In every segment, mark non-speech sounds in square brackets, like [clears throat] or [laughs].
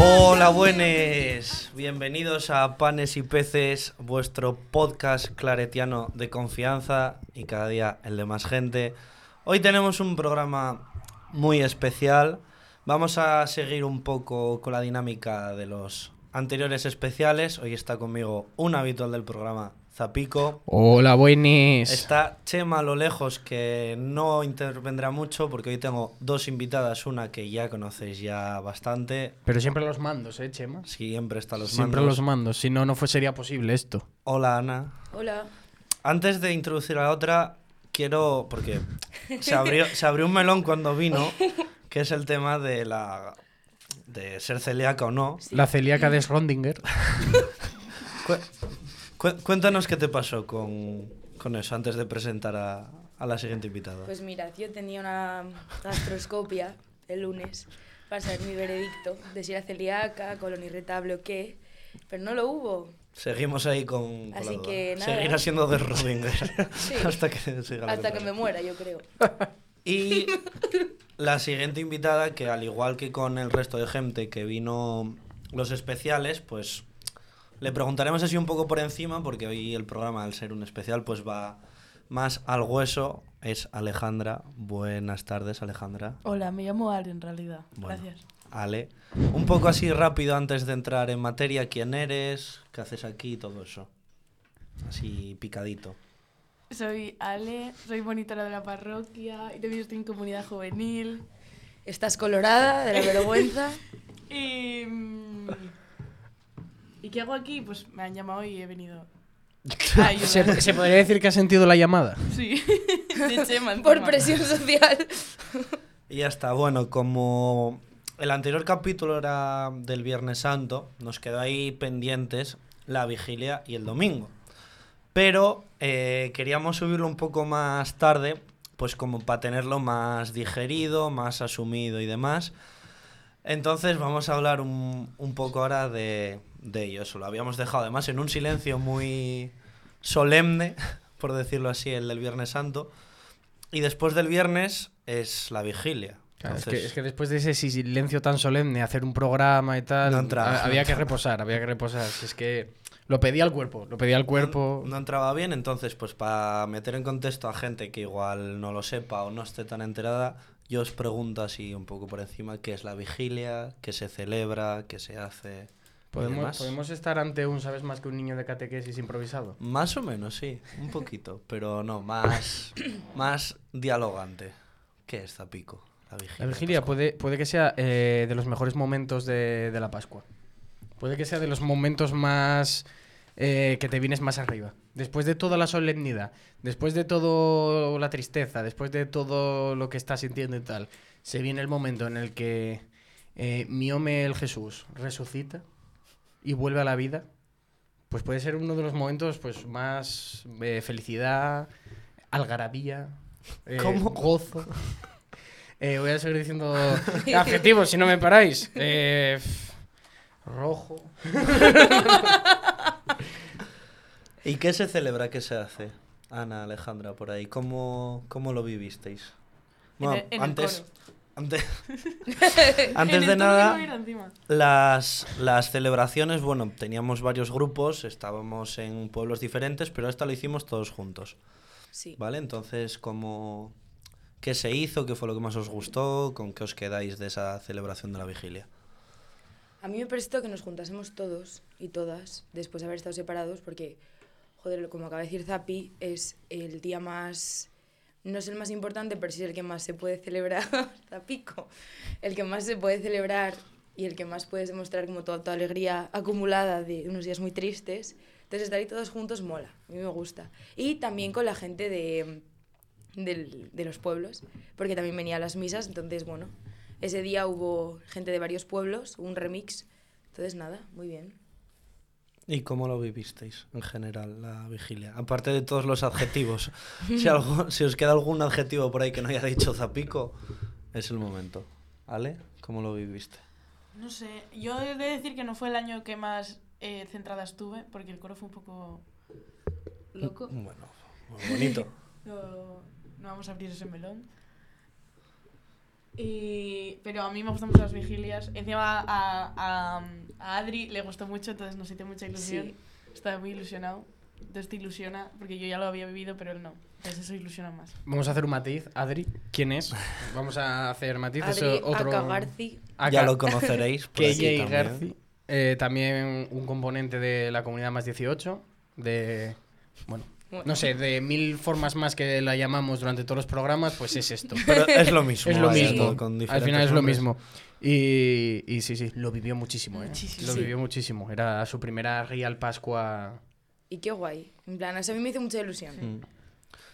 Hola, buenes. Bienvenidos a Panes y Peces, vuestro podcast claretiano de confianza y cada día el de más gente. Hoy tenemos un programa muy especial. Vamos a seguir un poco con la dinámica de los anteriores especiales. Hoy está conmigo un habitual del programa, Zapico. Hola, buenis. Está Chema a lo lejos, que no intervendrá mucho porque hoy tengo dos invitadas, una que ya conocéis ya bastante, Pero siempre los mandos, ¿eh, Chema? siempre está a los siempre mandos. los mandos, si no, no fue, sería posible esto. Hola Ana. Hola. Antes de introducir a la otra, quiero, porque se abrió, se abrió un melón cuando vino, [laughs] que es el tema de la de ser celíaca o no. La celíaca de Schrödinger. [laughs] Cu- cu- cuéntanos qué te pasó con, con eso antes de presentar a, a la siguiente invitada. Pues mira, yo tenía una gastroscopia el lunes para saber mi veredicto de si era celíaca, colon irritable o qué, pero no lo hubo. Seguimos ahí con, Así que nada. Seguirá siendo de Rodinger [laughs] Sí. hasta que siga la Hasta que me muera, yo creo. Y [laughs] la siguiente invitada, que al igual que con el resto de gente que vino los especiales, pues le preguntaremos así un poco por encima, porque hoy el programa, al ser un especial, pues va más al hueso. Es Alejandra. Buenas tardes, Alejandra. Hola, me llamo Ale en realidad. Bueno, Gracias. Ale. Un poco así rápido antes de entrar en materia, ¿quién eres? ¿Qué haces aquí? Todo eso. Así picadito. Soy Ale, soy monitora de la parroquia y también estoy en comunidad juvenil. Estás colorada de la vergüenza. [laughs] Y. ¿Y qué hago aquí? Pues me han llamado y he venido. [laughs] a ayudar. ¿Se, se podría decir que has sentido la llamada? Sí, [laughs] de Chema. Por presión social. Y ya está. Bueno, como el anterior capítulo era del Viernes Santo, nos quedó ahí pendientes la vigilia y el domingo. Pero eh, queríamos subirlo un poco más tarde, pues como para tenerlo más digerido, más asumido y demás. Entonces vamos a hablar un, un poco ahora de, de ello. Eso lo habíamos dejado además en un silencio muy solemne, [laughs] por decirlo así, el del Viernes Santo. Y después del viernes es la vigilia. Claro, es, que, es que después de ese silencio tan solemne, hacer un programa y tal, No entraba. había que reposar, había que reposar. Si Es que lo pedía el cuerpo, lo pedía el cuerpo. no entraba bien, entonces pues para meter en contexto a gente que igual no lo sepa o no esté tan enterada, yo os pregunto así un poco por encima qué es la vigilia, qué se celebra, qué se hace. ¿Podemos, podemos estar ante un, ¿sabes más que un niño de catequesis improvisado? Más o menos, sí, un poquito, [laughs] pero no, más, más dialogante. ¿Qué es Zapico? La vigilia. La vigilia puede, puede que sea eh, de los mejores momentos de, de la Pascua. Puede que sea de los momentos más eh, que te vienes más arriba. Después de toda la solemnidad, después de toda la tristeza, después de todo lo que estás sintiendo y tal, se viene el momento en el que eh, mi hombre el Jesús resucita y vuelve a la vida. Pues puede ser uno de los momentos pues más eh, felicidad, algarabía, eh, ¿Cómo? gozo. [laughs] Eh, voy a seguir diciendo [laughs] adjetivos si no me paráis. Eh, rojo. [laughs] ¿Y qué se celebra, qué se hace? Ana, Alejandra, por ahí, ¿cómo, cómo lo vivisteis? En Bueno, el- en el antes, coro. antes, [laughs] En antes el de nada. Las, las celebraciones, bueno, teníamos varios grupos, estábamos en pueblos diferentes, pero esta lo hicimos todos juntos, Sí. ¿vale? Entonces, ¿cómo, ¿qué se hizo? ¿Qué fue lo que más os gustó? ¿Con qué os quedáis de esa celebración de la vigilia? A mí me prestó que nos juntásemos todos y todas después de haber estado separados porque, joder, como acaba de decir Zapi, es el día más... No es el más importante, pero sí es el que más se puede celebrar, [laughs] Zapico, el que más se puede celebrar y el que más puedes demostrar como toda tu alegría acumulada de unos días muy tristes. Entonces estar ahí todos juntos mola, a mí me gusta. Y también con la gente de, del- de los pueblos, porque también venía a las misas, entonces bueno, ese día hubo gente de varios pueblos, un remix, entonces nada, muy bien. ¿Y cómo lo vivisteis en general la vigilia? Aparte de todos los adjetivos, [laughs] si, algo, si os queda algún adjetivo por ahí que no haya dicho Zapico, es el momento. ¿Ale? ¿Cómo lo viviste? No sé, yo he de decir que no fue el año que más eh, centrada estuve, porque el coro fue un poco loco. Bueno, muy bonito. [laughs] No, no vamos a abrir ese melón. Y, pero a mí me gustan mucho las vigilias. Encima a, a, a Adri le gustó mucho, entonces nos hizo mucha ilusión. Sí. Estaba muy ilusionado. Entonces te ilusiona, porque yo ya lo había vivido, pero él no. Entonces eso ilusiona más. Vamos a hacer un matiz. Adri, ¿quién es? Vamos a hacer matiz. eso Adri, otro... Aka Garci. Ya lo conoceréis. [laughs] por aquí KJ también. Garci. eh, también un componente de la comunidad más 18. De. Bueno, no sé, de mil formas más que la llamamos durante todos los programas, pues es esto. [laughs] Pero es lo mismo. es lo mismo. con Al final es lo nombres. mismo. Y, y sí, sí, lo vivió muchísimo, ¿eh? Muchísimo. Lo Sí. vivió muchísimo. Era su primera Real Pascua. Y qué guay. En plan, eso a mí me hizo mucha ilusión. Mm.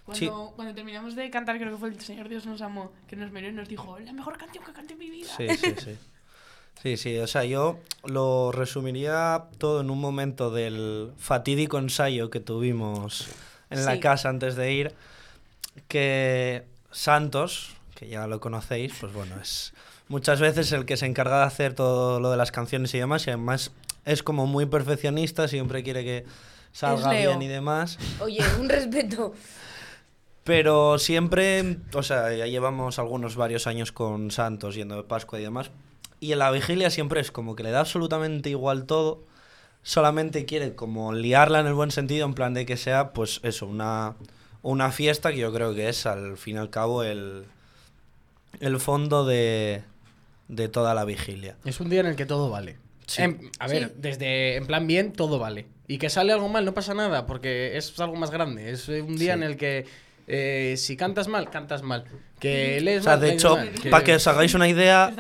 Cuando, Sí. cuando terminamos de cantar, creo que fue el Señor Dios nos amó, que nos miró y nos dijo, la mejor canción que canté en mi vida. Sí, sí, sí. [laughs] Sí, sí, o sea, yo lo resumiría todo en un momento del fatídico ensayo que tuvimos en la casa antes de ir, que Santos, que ya lo conocéis, pues bueno, es muchas veces el que se encarga de hacer todo lo de las canciones y demás, y además es como muy perfeccionista, siempre quiere que salga bien y demás. Oye, un respeto. [laughs] Pero siempre, o sea, ya llevamos algunos varios años con Santos yendo de Pascua y demás. Y en la vigilia siempre es como que le da absolutamente igual todo. Solamente quiere como liarla en el buen sentido, en plan de que sea, pues eso, una, una fiesta que yo creo que es al fin y al cabo el, el fondo de, de toda la vigilia. Es un día en el que todo vale. Sí. En- a ver, Sí. desde en plan bien, todo vale. Y que sale algo mal, no pasa nada, porque es algo más grande. Es un día Sí. en el que eh, si cantas mal, cantas mal. Que lees O sea, mal, de hecho, para que os hagáis una idea,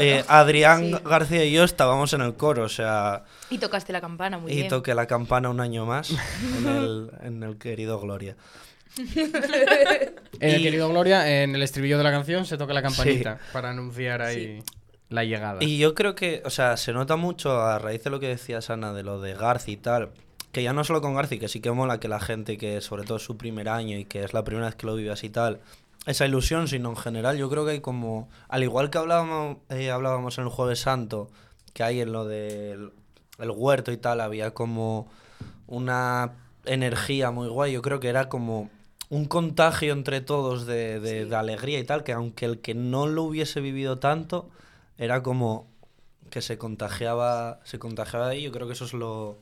eh, Adrián Sí. García y yo estábamos en el coro, o sea... Y tocaste la campana muy y bien. toqué la campana un año más [laughs] en el, en el querido Gloria. [laughs] En el y- querido Gloria, en el estribillo de la canción se toca la campanita para anunciar ahí la llegada. Y yo creo que, o sea, se nota mucho a raíz de lo que decías, Ana, de lo de Garci y tal, que ya no solo con Garci, que sí que mola que la gente que sobre todo es su primer año y que es la primera vez que lo vive así y tal, esa ilusión, sino en general yo creo que hay como, al igual que hablábamos, eh, hablábamos en el Jueves Santo, que hay en lo del el huerto y tal, había como una energía muy guay, yo creo que era como un contagio entre todos de, de- Sí. de alegría y tal, que aunque el que no lo hubiese vivido tanto, era como que se contagiaba, se contagiaba de ahí, yo creo que eso es lo,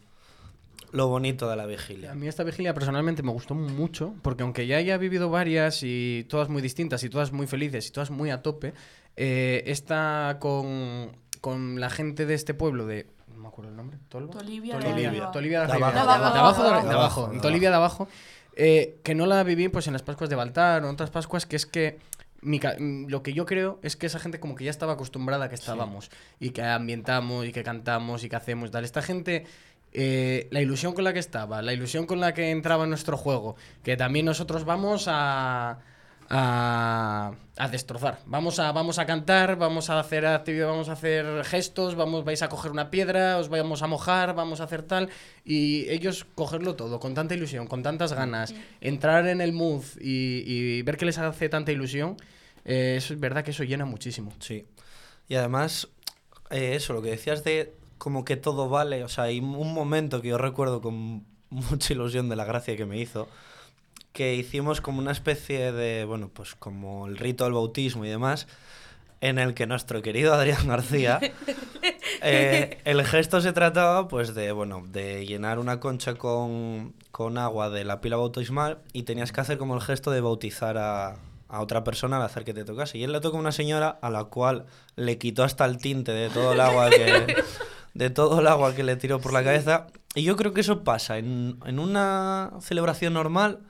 lo bonito de la A vigilia. mí esta vigilia personalmente me gustó mucho, porque aunque ya haya vivido varias y todas muy distintas y todas muy felices y todas muy a tope, eh, esta con, con la gente de este pueblo de... No me acuerdo el nombre. ¿Tolva? Tolivia de Tolivia. Tolivia de abajo. De abajo, Tolivia de abajo. eh, que no la viví pues en las Pascuas de Baltar o en otras Pascuas, que es que mi lo que yo creo es que esa gente como que ya estaba acostumbrada a que estábamos y que ambientamos y que cantamos y que hacemos tal. Esta gente, eh, la ilusión con la que estaba, la ilusión con la que entraba en nuestro juego, que también nosotros vamos a, a, a destrozar. Vamos a, vamos a cantar, vamos a hacer actividad, vamos a hacer gestos, vamos, vais a coger una piedra, os vamos a mojar, vamos a hacer tal. Y ellos cogerlo todo con tanta ilusión, con tantas ganas, entrar en el mood y, y ver que les hace tanta ilusión, eh, es verdad que eso llena muchísimo. Sí. Y además, eh, eso, lo que decías de como que todo vale, o sea, hay un momento que yo recuerdo con [laughs] mucha ilusión de la gracia que me hizo, que hicimos como una especie de, bueno, pues como el rito del bautismo y demás, en el que nuestro querido [laughs] Adrián García, [laughs] eh, el gesto se trataba pues de, bueno, de llenar una concha con, con agua de la pila bautismal y tenías que hacer como el gesto de bautizar a, a otra persona al hacer que te tocase. Y él le tocó a una señora a la cual le quitó hasta el tinte de todo el agua que, de todo el agua que le tiró por la cabeza. Y yo creo que eso pasa en, en una celebración normal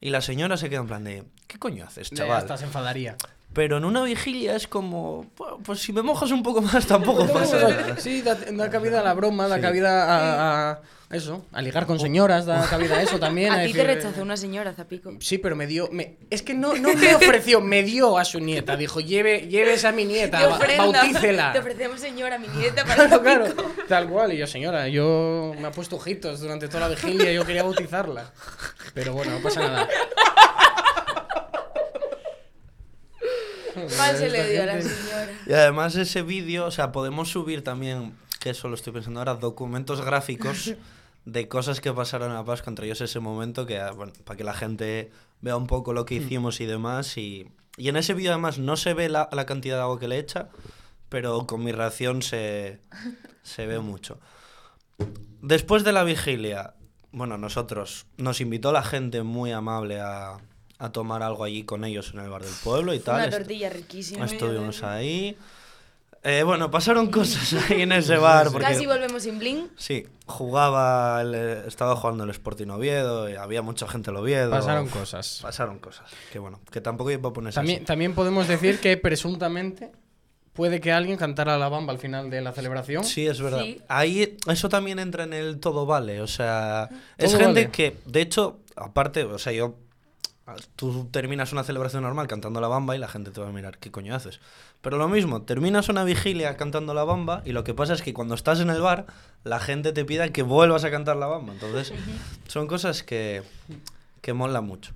y la señora se queda en plan de, ¿qué coño haces, chaval? Se enfadaría. Pero en una vigilia es como, "Pu- pues si me mojas un poco más tampoco [laughs] pasa nada. Sí, da, da cabida a la broma, da Sí. cabida a, a eso, a ligar con señoras, da cabida a eso también. A ti te decir, rechazó una señora, Zapico. Sí, pero me dio. me- es que no, no me ofreció, me dio a su nieta. Dijo, lleve, lleves a mi nieta, bautícela. Te ofrecemos, señora, mi nieta para Claro, claro, tal cual. Y yo, señora, yo me ha puesto ojitos durante toda la vigilia, yo quería bautizarla. Pero bueno, no pasa nada. Mal se le Esta dio a la gente- señora. Y además ese vídeo, o sea, podemos subir también, que eso lo estoy pensando ahora, documentos gráficos [laughs] de cosas que pasaron a Pascua, entre ellos ese momento, que, ah, bueno, para que la gente vea un poco lo que hicimos y demás, y, Y en ese vídeo además no se ve la, la cantidad de agua que le echa, pero con mi reacción se, se ve mucho. Después de la vigilia, bueno, nosotros, nos invitó la gente muy amable a, a tomar algo allí con ellos en el bar del pueblo y tal. Una tortilla riquísima. Estuvimos ahí. Eh, bueno, pasaron cosas ahí en ese bar. Porque, Casi volvemos sin bling. Sí, jugaba, el- estaba jugando el Sporting Oviedo, y había mucha gente en Oviedo. Pasaron cosas. Pasaron cosas. Que bueno, que tampoco iba a ponerse También, así. también podemos decir que presuntamente puede que alguien cantara la bamba al final de la celebración. Sí, es verdad. Sí. Ahí eso también entra en el todo vale. O sea, es gente vale. que, de hecho, aparte, o sea, yo. Tú terminas una celebración normal cantando la bamba y la gente te va a mirar, ¿qué coño haces? Pero lo mismo, terminas una vigilia cantando la bamba y lo que pasa es que cuando estás en el bar, la gente te pida que vuelvas a cantar la bamba. Entonces, son cosas que, que molan mucho.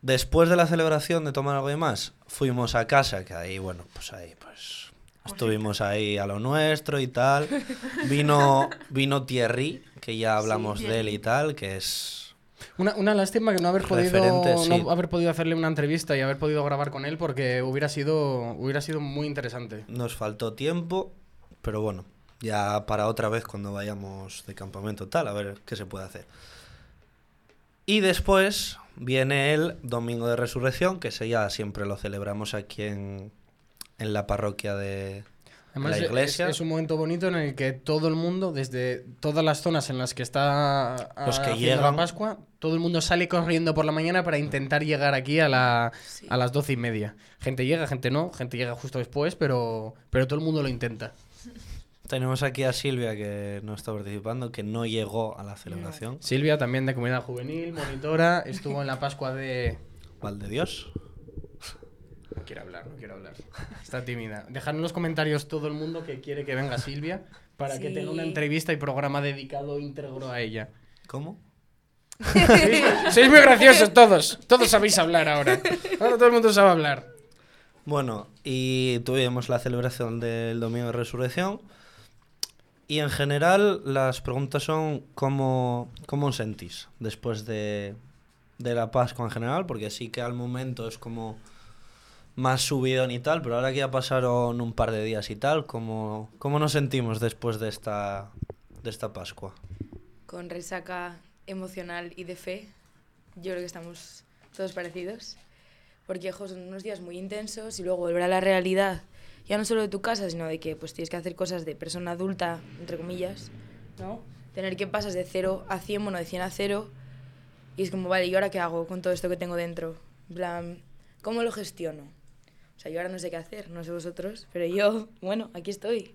Después de la celebración de tomar algo de más, fuimos a casa, que ahí, bueno, pues ahí, pues estuvimos ahí a lo nuestro y tal. [laughs] Vino, vino Thierry, que ya hablamos de él y tal, que es... Una, una lástima que no haber podido sí. no haber podido hacerle una entrevista y haber podido grabar con él porque hubiera sido hubiera sido muy interesante. Nos faltó tiempo, pero bueno, ya para otra vez cuando vayamos de campamento tal, a ver qué se puede hacer. Y después viene el Domingo de Resurrección, que ese ya siempre lo celebramos aquí en, en la parroquia de Además, la es- iglesia. Es, un momento bonito en el que todo el mundo, desde todas las zonas en las que está Los que haciendo llegan. la Pascua, todo el mundo sale corriendo por la mañana para intentar llegar aquí a, la, Sí. a las doce y media. Gente llega, gente no, gente llega justo después, pero, pero todo el mundo lo intenta. Tenemos aquí a Silvia que no está participando, que no llegó a la celebración. Silvia, también de Comunidad Juvenil, monitora, estuvo en la Pascua de... Valde Dios. No quiere hablar, no quiere hablar. [laughs] Está tímida. Dejad en los comentarios todo el mundo que quiere que venga Silvia para que Sí. tenga una entrevista y programa dedicado íntegro a ella. ¿Cómo? [laughs] Sois muy graciosos todos. Todos sabéis hablar ahora. Ahora todo el mundo sabe hablar. Bueno, y tuvimos la celebración del Domingo de Resurrección. Y en general las preguntas son cómo, cómo os sentís después de, de la Pascua en general, porque sí que al momento es como más subidón y tal, pero ahora que ya pasaron un par de días y tal, ¿cómo, cómo nos sentimos después de esta, de esta Pascua? Con resaca emocional y de fe. Yo creo que estamos todos parecidos. Porque jo, son unos días muy intensos y luego volver a la realidad, ya no solo de tu casa, sino de que pues tienes que hacer cosas de persona adulta, entre comillas, ¿no? Tener que pasas de 0 a 100, bueno, de 100 a 0, y es como, vale, ¿y ahora qué hago con todo esto que tengo dentro? En plan, ¿cómo lo gestiono? Sea, yo ahora no sé qué hacer, no sé vosotros, pero yo, [laughs] bueno, aquí estoy.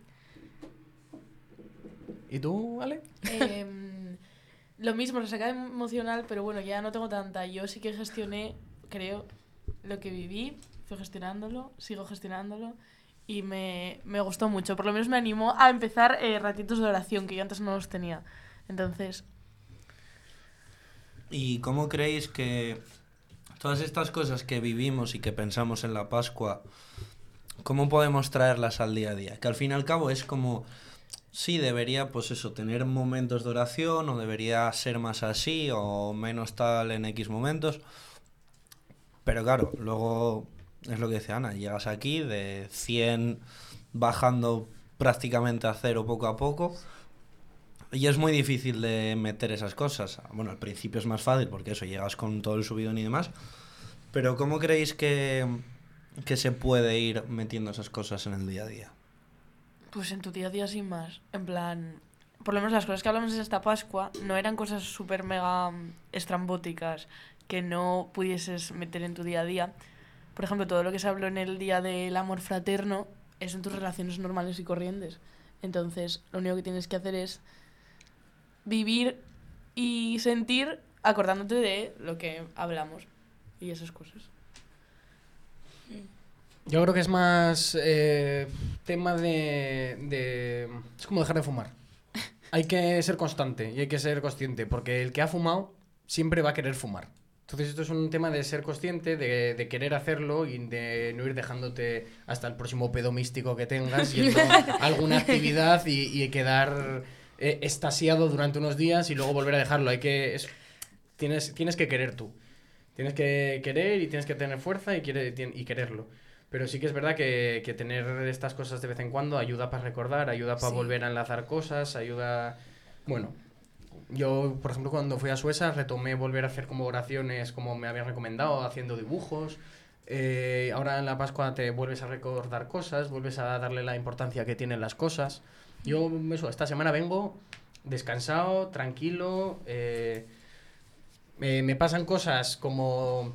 ¿Y tú, vale? Em, lo mismo, resaca emocional, pero bueno, ya no tengo tanta. Yo sí que gestioné, creo, lo que viví, fui gestionándolo, sigo gestionándolo y me, me gustó mucho. Por lo menos me animó a empezar eh, ratitos de oración, que yo antes no los tenía. Entonces, ¿Y cómo creéis que todas estas cosas que vivimos y que pensamos en la Pascua, cómo podemos traerlas al día a día? Que al fin y al cabo es como, sí, debería, pues eso, tener momentos de oración o debería ser más así o menos tal en X momentos. Pero claro, luego es lo que dice Ana, llegas aquí de 100 bajando prácticamente a cero poco a poco. Y es muy difícil de meter esas cosas. Bueno, al principio es más fácil porque eso, llegas con todo el subidón y demás. Pero ¿cómo creéis que, que se puede ir metiendo esas cosas en el día a día? pues en tu día a día sin más. En plan, por lo menos las cosas que hablamos en esta Pascua no eran cosas súper mega mm, estrambóticas que no pudieses meter en tu día a día. Por ejemplo, todo lo que se habló en el día del amor fraterno es en tus relaciones normales y corrientes. Entonces, lo único que tienes que hacer es vivir y sentir acordándote de lo que hablamos y esas cosas. Yo creo que es más eh, tema de, de... Es como dejar de fumar. [laughs] Hay que ser constante y hay que ser consciente, porque el que ha fumado siempre va a querer fumar. Entonces esto es un tema de ser consciente, de, de querer hacerlo y de no ir dejándote hasta el próximo pedo místico que tengas, [laughs] a alguna actividad y, y quedar eh, estasiado durante unos días y luego volver a dejarlo. Hay que... es- tienes, tienes que querer tú. Tienes que querer y tienes que tener fuerza y, quiere, y quererlo. Pero sí que es verdad que, que tener estas cosas de vez en cuando ayuda para recordar, ayuda para Sí. volver a enlazar cosas, ayuda... Bueno, yo, por ejemplo, cuando fui a Suecia retomé volver a hacer como oraciones como me habían recomendado, haciendo dibujos. Eh, ahora en la Pascua te vuelves a recordar cosas, vuelves a darle la importancia que tienen las cosas. Yo, eso, esta semana vengo descansado, tranquilo. eh, me- pasan cosas como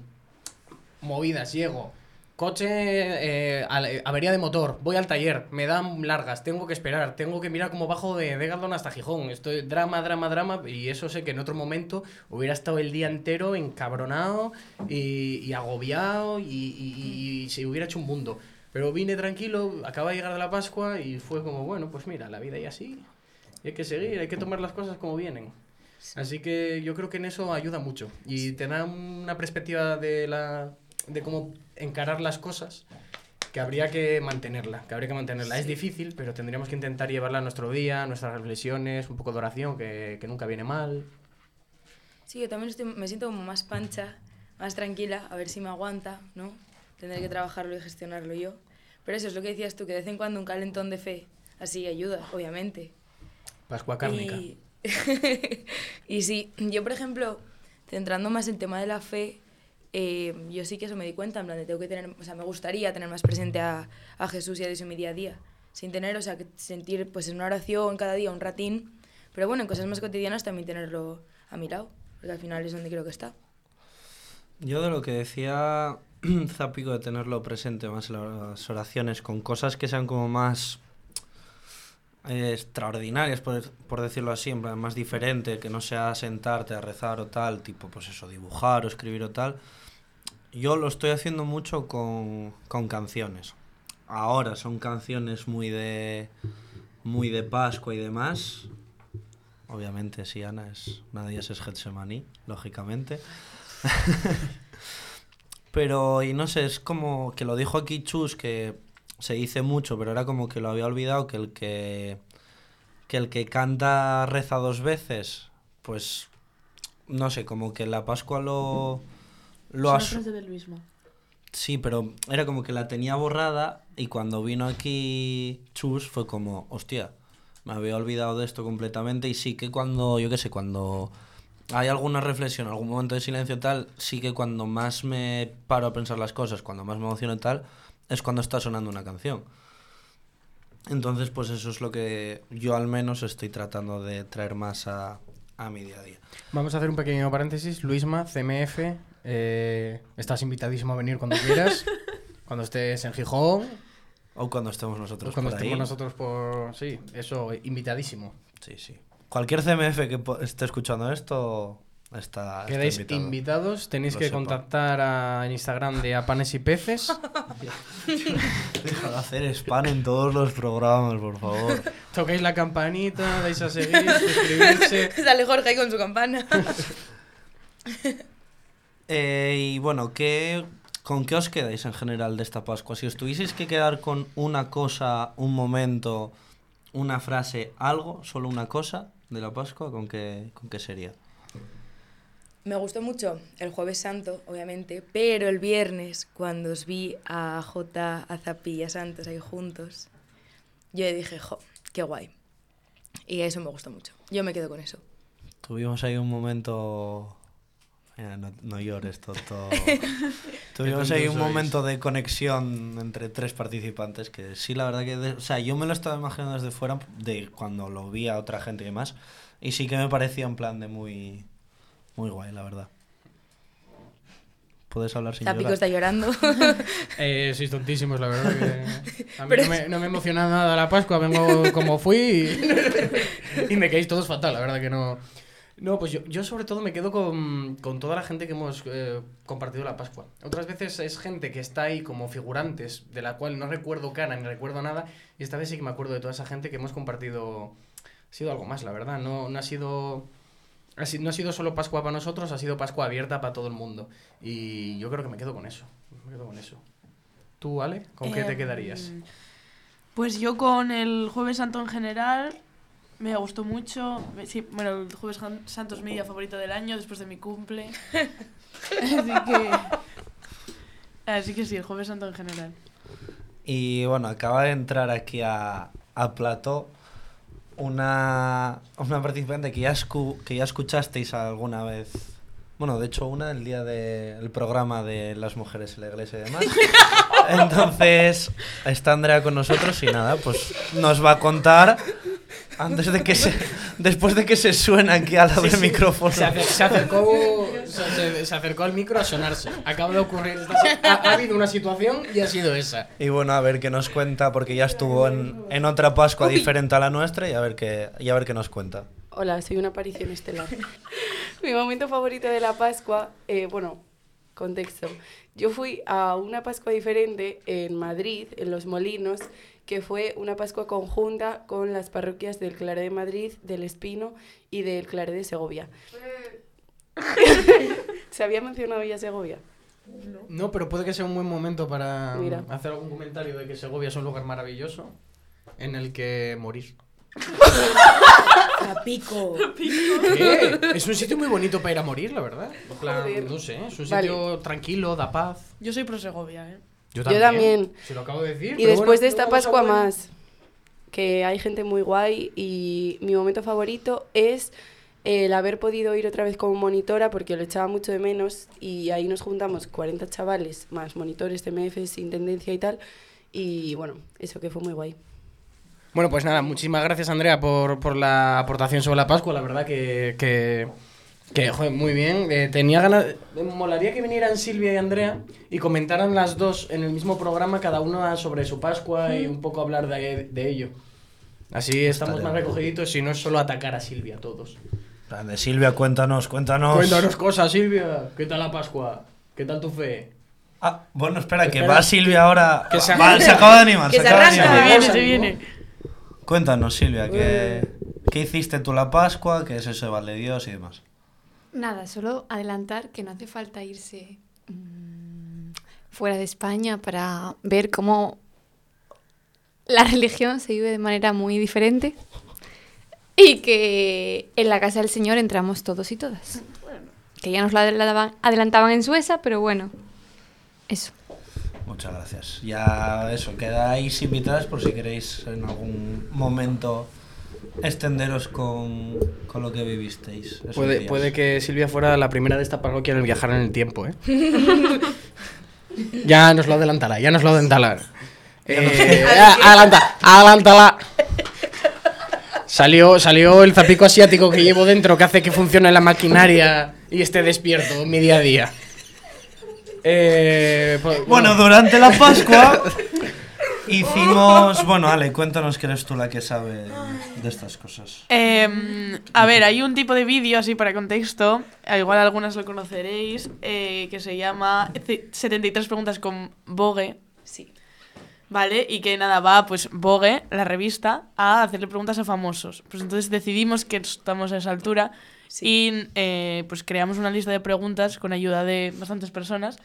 movidas, llego. Coche, eh, al- avería de motor, voy al taller, me dan largas, tengo que esperar, tengo que mirar cómo bajo de, de Galdón hasta Gijón. Estoy drama, drama, drama, y eso sé que en otro momento hubiera estado el día entero encabronado y, y agobiado y, y- y se hubiera hecho un mundo. Pero vine tranquilo, acaba de llegar de la Pascua y fue como, bueno, pues mira, la vida y así. Y hay que seguir, hay que tomar las cosas como vienen. Así que yo creo que en eso ayuda mucho y te da una perspectiva de la de cómo encarar las cosas que habría que mantenerla, que habría que mantenerla. Es difícil, pero tendríamos que intentar llevarla a nuestro día, nuestras reflexiones, un poco de oración, que, que nunca viene mal. Sí, yo también estoy- me siento como más pancha, más tranquila, a ver si me aguanta, ¿no? Tendré que trabajarlo y gestionarlo yo. Pero eso es lo que decías tú, que de vez en cuando un calentón de fe así ayuda, obviamente. Pascua cárnica. Y, [laughs] y sí, yo por ejemplo, centrando más el tema de la fe, eh, yo sí que eso me di cuenta, en plan de tengo que tener, o sea, me gustaría tener más presente a, a Jesús y a Dios en mi día a día. Sin tener, o sea, que sentir pues en una oración cada día un ratín, pero bueno, en cosas más cotidianas también tenerlo a mi lado, porque al final es donde creo que está. Yo de lo que decía [clears throat] Zapico de tenerlo presente más las oraciones, con cosas que sean como más eh, extraordinarias, por, por decirlo así, en plan más diferente, que no sea sentarte a rezar o tal, tipo pues eso, dibujar o escribir o tal. Yo lo estoy haciendo mucho con, con canciones. Ahora son canciones muy de muy de Pascua y demás. Obviamente, sí, Ana, es, una de ellas es Getsemaní, lógicamente. [laughs] Pero, y no sé, es como que lo dijo aquí Chus, que se dice mucho, pero era como que lo había olvidado, que el que, que el que canta reza dos veces, pues, no sé, como que la Pascua lo... lo Es una aso- frase del mismo. Sí, pero era como que la tenía borrada y cuando vino aquí Chus fue como, hostia, me había olvidado de esto completamente y sí que cuando, yo qué sé, cuando hay alguna reflexión, algún momento de silencio tal, sí que cuando más me paro a pensar las cosas, cuando más me emociono tal, es cuando está sonando una canción. Entonces, pues eso es lo que yo al menos estoy tratando de traer más a, a mi día a día. Vamos a hacer un pequeño paréntesis. Luisma, CMF, eh, estás invitadísimo a venir cuando quieras. [laughs] cuando estés en Gijón, O cuando estemos o nosotros cuando por estemos ahí. nosotros por... Sí, eso, invitadísimo. Sí, sí. Cualquier CMF que esté escuchando esto está. está Quedáis invitado. invitados, tenéis Lo que sepa. contactar a en Instagram de A Panes y Peces. [laughs] Deja de hacer spam en todos los programas, por favor. Toquéis la campanita, dais a seguir, suscribirse. [laughs] Sale Jorge ahí con su campana. [laughs] Eh, y bueno, ¿qué, ¿con qué os quedáis en general de esta Pascua? Si os tuvieseis que quedar con una cosa, un momento, una frase, algo, solo una cosa de la Pascua, ¿con qué, con qué sería? Me gustó mucho el jueves santo, obviamente, pero el viernes, cuando os vi a J, a Zapi y a Santos ahí juntos, yo dije, jo, qué guay. Y eso me gustó mucho. Yo me quedo con eso. Tuvimos ahí un momento... Mira, no, no llores, Toto. [laughs] Tuvimos ahí un sois. momento de conexión entre tres participantes que sí, la verdad que... de- o sea, yo me lo estaba imaginando desde fuera de cuando lo vi a otra gente y demás. Y sí que me parecía en plan de muy... Muy guay, la verdad. Puedes hablar sin llorar. está llorando. [laughs] Eh, sois tontísimos, la verdad. Que a mí Pero no me, no me emociona nada la Pascua, vengo como fui y, [laughs] y me quedéis todos fatal, la verdad que no. No, pues yo, yo sobre todo me quedo con, con toda la gente que hemos eh, compartido la Pascua. Otras veces es gente que está ahí como figurantes, de la cual no recuerdo cara ni recuerdo nada, y esta vez sí que me acuerdo de toda esa gente que hemos compartido. Ha sido algo más, la verdad. No, no ha sido. no ha sido solo Pascua para nosotros, ha sido Pascua abierta para todo el mundo. Y yo creo que me quedo con eso. Me quedo con eso. ¿Tú, Ale? ¿Con qué te Em, quedarías? Pues yo con el Jueves Santo en general me gustó mucho. Me- Sí, bueno, el Jueves Santo es mi día favorito del año después de mi cumple. [laughs] Así que. Así que sí, el Jueves Santo en general. Y bueno, acaba de entrar aquí a, a plató una, una participante que ya, escu- que ya escuchasteis alguna vez. Bueno, de hecho, una el día del programa de las mujeres en la iglesia y demás. [laughs] Entonces, está Andrea con nosotros y nada, pues nos va a contar antes de que se. Después de que se suena aquí al lado del micrófono. Se, acer- se acercó, se, se- acercó al micro a sonarse. Acaba de ocurrir. ha, ha habido una situación y ha sido esa. Y bueno, a ver qué nos cuenta, porque ya estuvo en, en otra Pascua diferente a la nuestra y a ver qué, y a ver qué nos cuenta. Hola, soy una aparición estelar. Mi momento favorito de la Pascua, eh, bueno, contexto. Yo fui a una Pascua diferente en Madrid, en Los Molinos, que fue una Pascua conjunta con las parroquias del Clare de Madrid, del Espino y del Clare de Segovia. [laughs] ¿Se había mencionado ya Segovia? No, pero puede que sea un buen momento para Mira. hacer algún comentario de que Segovia es un lugar maravilloso en el que morir. Zapico. ¿Qué? Es un sitio muy bonito para ir a morir, la verdad. Plan, no sé, es un Vale. sitio tranquilo, da paz. Yo soy pro Segovia, ¿eh? Yo también. Se lo acabo de decir. Y pero después bueno, de esta Pascua más, que hay gente muy guay y mi momento favorito es el haber podido ir otra vez como monitora porque lo echaba mucho de menos y ahí nos juntamos 40 chavales más monitores, TMFs, intendencia y tal y bueno, eso que fue muy guay. Bueno, pues nada, muchísimas gracias Andrea por, por la aportación sobre la Pascua, la verdad que, que, que, joder, muy bien. Eh, tenía ganas, me molaría que vinieran Silvia y Andrea y comentaran las dos en el mismo programa, cada una sobre su Pascua y un poco hablar de, de ello. Así estamos Estaría más recogiditos y no es solo atacar a Silvia todos. Grande, Silvia, cuéntanos, cuéntanos. Cuéntanos cosas, Silvia. ¿Qué tal la Pascua? ¿Qué tal tu fe? Ah, bueno, espera, que Espera. va Silvia ahora. Que se Va, arranca. se acaba de animar. Que se se acaba de arranca. Se animar. viene, se viene. Cuéntanos, Silvia, ¿qué, ¿qué hiciste tú la Pascua? ¿Qué es eso de Vale Dios y demás? Nada, solo adelantar que no hace falta irse mm, fuera de España para ver cómo la religión se vive de manera muy diferente y que en la casa del Señor entramos todos y todas. Que ya nos lo adelantaban, adelantaban en Suecia, pero bueno, eso. Muchas gracias. Ya eso, quedáis invitadas por si queréis en algún momento extenderos con, con lo que vivisteis. Puede, días. puede que Silvia fuera la primera de esta parroquia en el viajar en el tiempo, ¿eh? [laughs] ya nos lo adelantará, ya nos lo adelantará. Eh, adelanta, adelántala. Salió, salió el zapico asiático que llevo dentro que hace que funcione la maquinaria y esté despierto en mi día a día. Eh, pues, Bueno, durante la Pascua [laughs] hicimos. Bueno, Ale, cuéntanos que eres tú la que sabe de estas cosas. Em, a ver, hay un tipo de vídeo, así para contexto, igual algunas lo conoceréis, eh, que se llama C- 73 preguntas con Vogue, Sí. ¿vale? Y que nada, va pues Vogue, la revista, a hacerle preguntas a famosos. Pues entonces decidimos que estamos a esa altura Sí. y eh, pues creamos una lista de preguntas con ayuda de bastantes personas,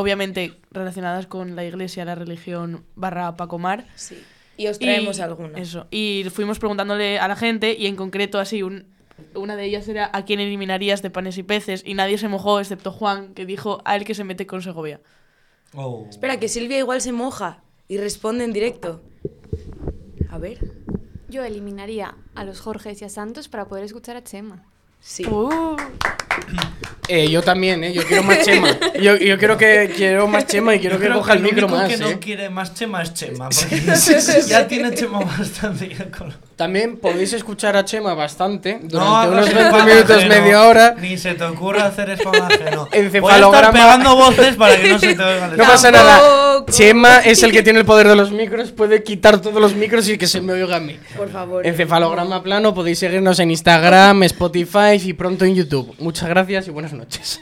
obviamente relacionadas con la iglesia, la religión barra Pacomar. Sí. Y os traemos Y- alguna. Eso. Y fuimos preguntándole a la gente y en concreto así un, una de ellas era a quién eliminarías de panes y peces y nadie se mojó excepto Juan que dijo a él que se mete con Segovia. Oh. Espera, que Silvia igual se moja y responde en directo. A ver. Yo eliminaría a los Jorges y a Santos para poder escuchar a Chema. Sí. Uh, eh, yo también, ¿eh? Yo quiero más [laughs] chema. Yo, yo quiero que quiero más chema y quiero Yo que coja el micro único más, que ¿eh? no quiere más Chema es Chema. Porque ya [laughs] tiene Chema bastante. ya con- También podéis escuchar a Chema bastante durante unos 20 spam minutos, media hora. Ni se te ocurra hacer spam ajeno. [laughs] Voy a estar Encefalograma. pegando voces para que no se te oiga el [laughs] No pasa nada. Chema es el que tiene el poder de los micros, puede quitar todos los micros y que se me oiga a mí. Por favor. Encefalograma plano, podéis seguirnos en Instagram, Spotify y pronto en YouTube. Muchas gracias y buenas noches.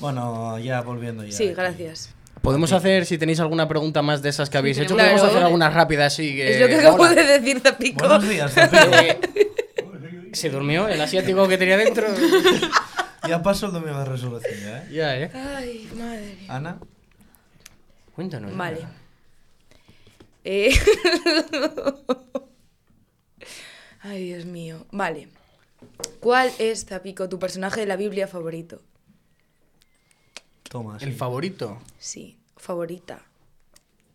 Bueno, ya volviendo ya. Sí, aquí. gracias. Podemos hacer, si tenéis alguna pregunta más de esas que habéis hecho, tenemos- podemos Claro. hacer algunas rápidas así que... es lo que acabo de decir, Zapico. Buenos días, Zapito. [laughs] Eh, Se durmió el asiático que tenía dentro. [laughs] Ya pasó el domingo de resurrección, ya, ¿eh? ya, eh. Ay, madre. Ana. Cuéntanos. Vale. Eh, [laughs] Ay, Dios mío. Vale. ¿Cuál es, Zapico, tu personaje de la Biblia favorito? Toma, sí. El favorito. Sí, favorita.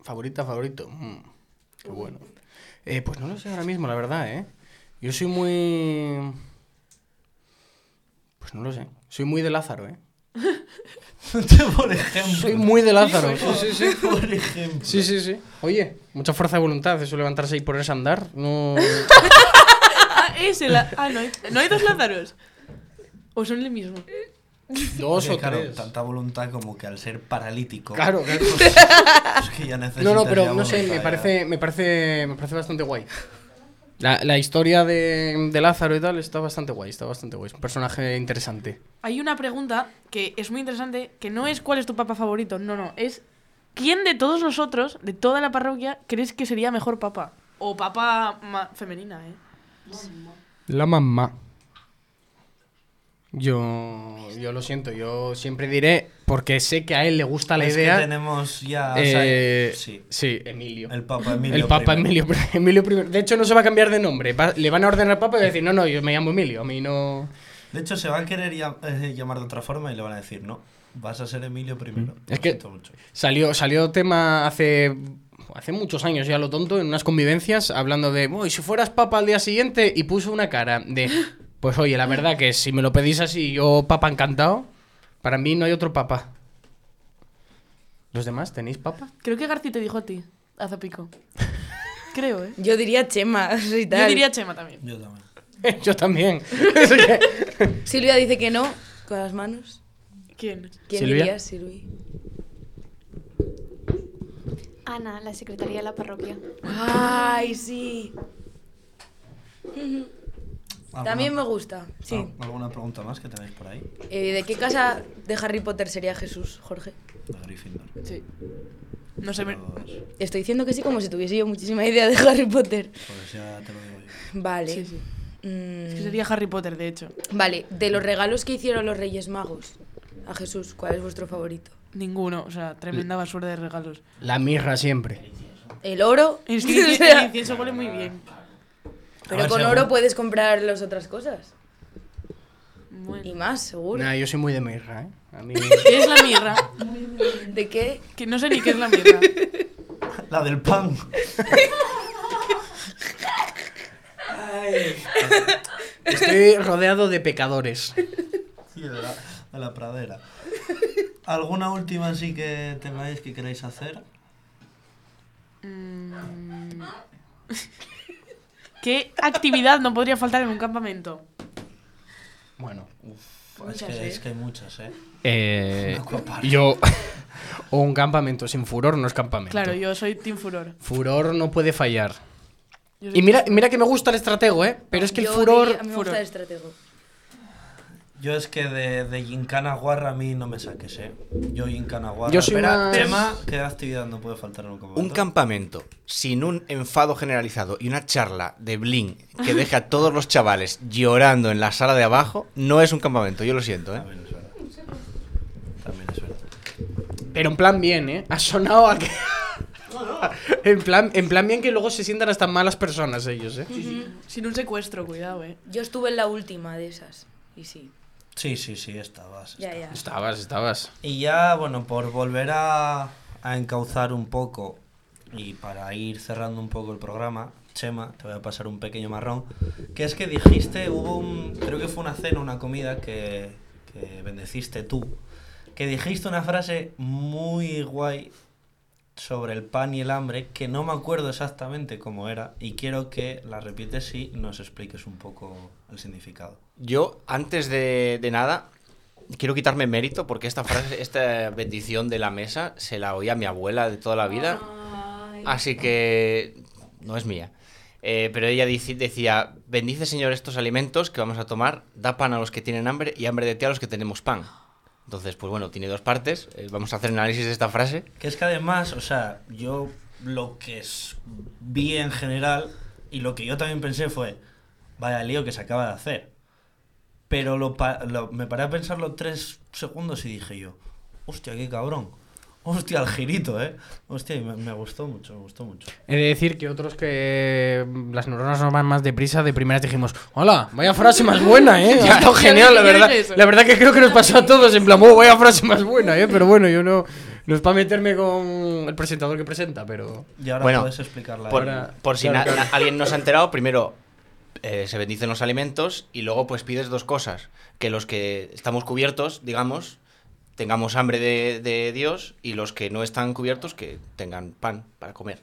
Favorita, favorito. Mm, qué bueno. Eh, pues no lo sé ahora mismo, la verdad, ¿eh? Yo soy muy... Pues no lo sé. Soy muy de Lázaro, ¿eh? [laughs] Por ejemplo. Soy muy de Lázaro. Sí, sí, sí. [laughs] Por ejemplo. Sí, sí, sí. Oye, mucha fuerza de voluntad, eso levantarse y ponerse a andar. No... [laughs] Ah. Ah, no hay, ¿no hay dos Lázaros. ¿O son el mismo? [laughs] Dos Porque, o claro, tres. tanta voluntad como que al ser paralítico. Claro, claro. [laughs] Es que ya No, no, pero no sé, me parece, me parece, me parece bastante guay. La, la historia de, de Lázaro y tal está bastante guay, está bastante guay. Es un personaje interesante. Hay una pregunta que es muy interesante, que no es cuál es tu papa favorito, no, no, es quién de todos nosotros, de toda la parroquia, crees que sería mejor papa. O papa ma- femenina, ¿eh? La mamá. Yo, yo lo siento, yo siempre diré, porque sé que a él le gusta la Es que idea. tenemos ya. o sea, eh, sí. sí, Emilio. El Papa Emilio. El Papa. Emilio, Emilio I. De hecho, no se va a cambiar de nombre. Va- le van a ordenar Papa y va a decir, no, no, yo me llamo Emilio. A mí no. De hecho, se va a querer eh, llamar de otra forma y le van a decir, no, vas a ser Emilio primero. Es Lo que- mucho. Salió, salió tema hace, hace muchos años ya lo tonto, en unas convivencias, hablando de, "Uy, si fueras papa al día siguiente, y puso una cara de, pues oye, la verdad que si me lo pedís así, yo papa encantado, para mí no hay otro papa. ¿Los demás tenéis papa? Creo que Garci te dijo a ti, hace pico. Creo, ¿eh? Yo diría Chema [laughs] y tal. Yo diría Chema también. Yo también. [laughs] yo también. [laughs] Silvia dice que no, con las manos. ¿Quién? ¿Quién Silvia. diría, Silvi? Ana, la secretaría de la parroquia. Ay, sí. ¿Alguna- También me gusta, sí. ¿Alguna pregunta más que tenéis por ahí? Eh, ¿De qué casa de Harry Potter sería Jesús, Jorge? De Gryffindor. Sí. No sé, me- Estoy diciendo que sí como si tuviese yo muchísima idea de Harry Potter. pues ya te lo digo yo. Vale. Sí, sí. Mm, Es que sería Harry Potter, de hecho. Vale, de los regalos que hicieron los Reyes Magos a Jesús, ¿cuál es vuestro favorito? Ninguno, o sea, tremenda basura de regalos. La mirra siempre. ¿El oro? Es que el [laughs] sea, incienso huele muy bien. Pero ver, con oro puedes comprar las otras cosas. Bueno. Y más, seguro. Nah, yo soy muy de mirra, ¿eh? A mí... [laughs] ¿Qué es la mirra? ¿De qué? Que no sé ni qué es la mirra. [laughs] La del pan. Estoy rodeado de pecadores. Sí, de la, de la pradera. ¿Alguna última así que tengáis que queráis hacer? Mm. ¿Qué actividad no podría faltar en un campamento? Bueno. Es Muchas, que, ¿eh? es que hay muchas, ¿eh? Eh, yo... o [laughs] un campamento sin furor no es campamento. Claro, yo soy Team Furor. Furor no puede fallar. Y mira, mira que me gusta el estratego, ¿eh? Pero es que el furor... diría- a mí me gusta furor. el estratego. Yo es que de, de Gincana Guarra a mí no me saques, ¿eh? Yo Gincana Guarra. Yo soy Espera, más- Chema, ¿qué actividad no puede faltar en un campamento? Un campamento sin un enfado generalizado y una charla de bling que deja a todos los chavales llorando en la sala de abajo no es un campamento, yo lo siento, ¿eh? También es verdad. También es verdad. Pero en plan bien, ¿eh? Ha sonado a que... [laughs] en, plan, en plan bien que luego se sientan hasta malas personas ellos, ¿eh? Sin un secuestro, cuidado, eh. Yo estuve en la última de esas. Y sí. Sí, sí, sí, estabas. Ya, ya. Estabas, estabas. Y ya, bueno, por volver a, a encauzar un poco y para ir cerrando un poco el programa, Chema, te voy a pasar un pequeño marrón, que es que dijiste, hubo un, creo que fue una cena, una comida que, que bendeciste tú, que dijiste una frase muy guay sobre el pan y el hambre, que no me acuerdo exactamente cómo era, y quiero que la repites y nos expliques un poco el significado. Yo, antes de, de nada, quiero quitarme mérito porque esta frase, esta bendición de la mesa, se la oía a mi abuela de toda la vida. Así que no es mía. Eh, pero ella decía, bendice Señor estos alimentos que vamos a tomar, da pan a los que tienen hambre y hambre de ti a los que tenemos pan. Entonces, pues bueno, tiene dos partes. eh, vamos a hacer un análisis de esta frase. Que es que además, o sea, yo lo que es- vi en general y lo que yo también pensé fue, vaya lío que se acaba de hacer. Pero lo, pa- lo- me paré a pensarlo tres segundos y dije yo, hostia, qué cabrón. Hostia, el girito, ¿eh? Hostia, y me, me gustó mucho, me gustó mucho. He de decir que otros que mm, las neuronas no van más deprisa, de primeras dijimos, hola, vaya frase más buena, ¿eh? [laughs] Ha estado genial, la verdad. La verdad que creo que nos pasó a todos, en plan, "Oh, vaya frase más buena, ¿eh? Pero bueno, yo no... No es para meterme con el presentador que presenta, pero... Y ahora Bueno, puedes explicarla. Por, si claro, claro. alguien no se ha enterado, primero eh, se bendicen los alimentos y luego pues pides dos cosas. Que los que estamos cubiertos, digamos, tengamos hambre de, de Dios y los que no están cubiertos que tengan pan para comer.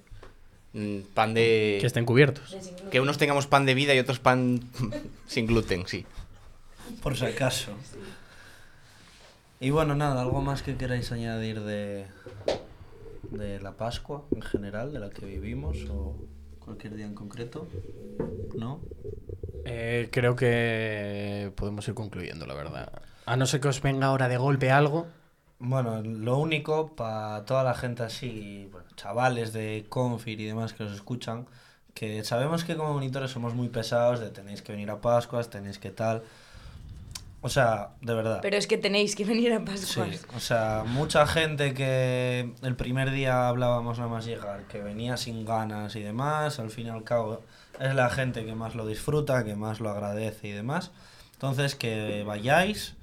Mm, Pan de... Que estén cubiertos. Que unos tengamos pan de vida y otros pan [laughs] sin gluten, sí. Por si acaso. Y bueno, nada, algo más que queráis añadir de, de la Pascua en general, de la que vivimos o cualquier día en concreto. ¿No? Eh, creo que podemos ir concluyendo, la verdad. A no ser que os venga ahora de golpe algo. Bueno, lo único para toda la gente así, bueno, chavales de Confir y demás que nos escuchan, que sabemos que como monitores somos muy pesados, de tenéis que venir a Pascuas, tenéis que tal. O sea, de verdad. Pero es que tenéis que venir a Sí, Pascuas. o sea, mucha gente que el primer día hablábamos nada más llegar, que venía sin ganas y demás, al fin y al cabo es la gente que más lo disfruta, que más lo agradece y demás. Entonces, que vayáis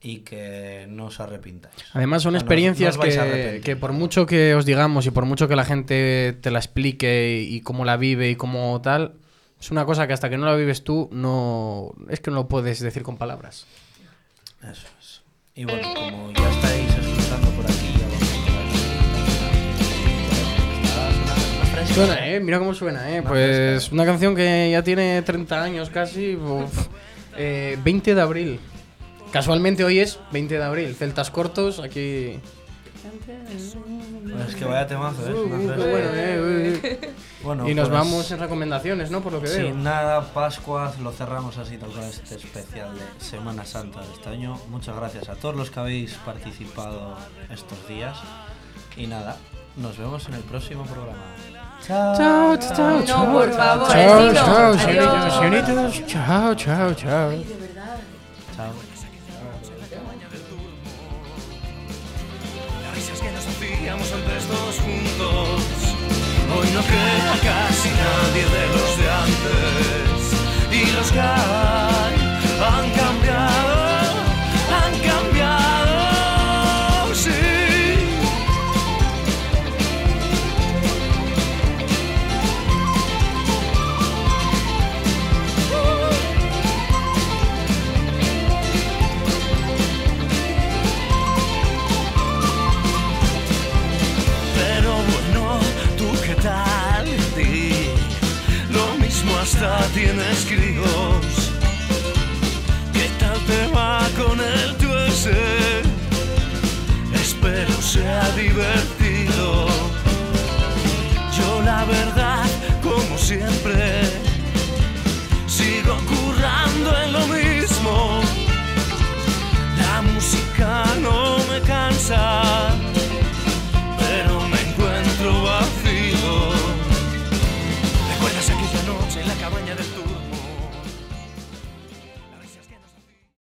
y que no os arrepintáis. Además son O sea, no experiencias no a que, que por mucho que os digamos y por mucho que la gente te la explique y cómo la vive y cómo tal, es una cosa que hasta que no la vives tú no es que no lo puedes decir con palabras. Eso es. Y bueno, como ya estáis escuchando por aquí, ya vamos a. Suena, eh, mira cómo suena, eh. Pues fresca. una canción que ya tiene 30 años casi, uf. Eh, 20 de abril. Casualmente hoy es 20 de abril, Celtas cortos, aquí Es que vaya temazo, ¿eh? Una bueno, eh, eh. Bueno, Y nos pues, vamos en recomendaciones, ¿no? Por lo que veo. Sin nada, Pascua, lo cerramos así tal cual este especial de Semana Santa de este año. Muchas gracias a todos los que habéis participado estos días. Y nada, nos vemos en el próximo programa. Chao, Chao, chao, No, chao. por favor, Chao, chao. Chao, chao, chao. Chao. Nos hacíamos antes todos juntos. Hoy no queda casi nadie de los de antes. Y los que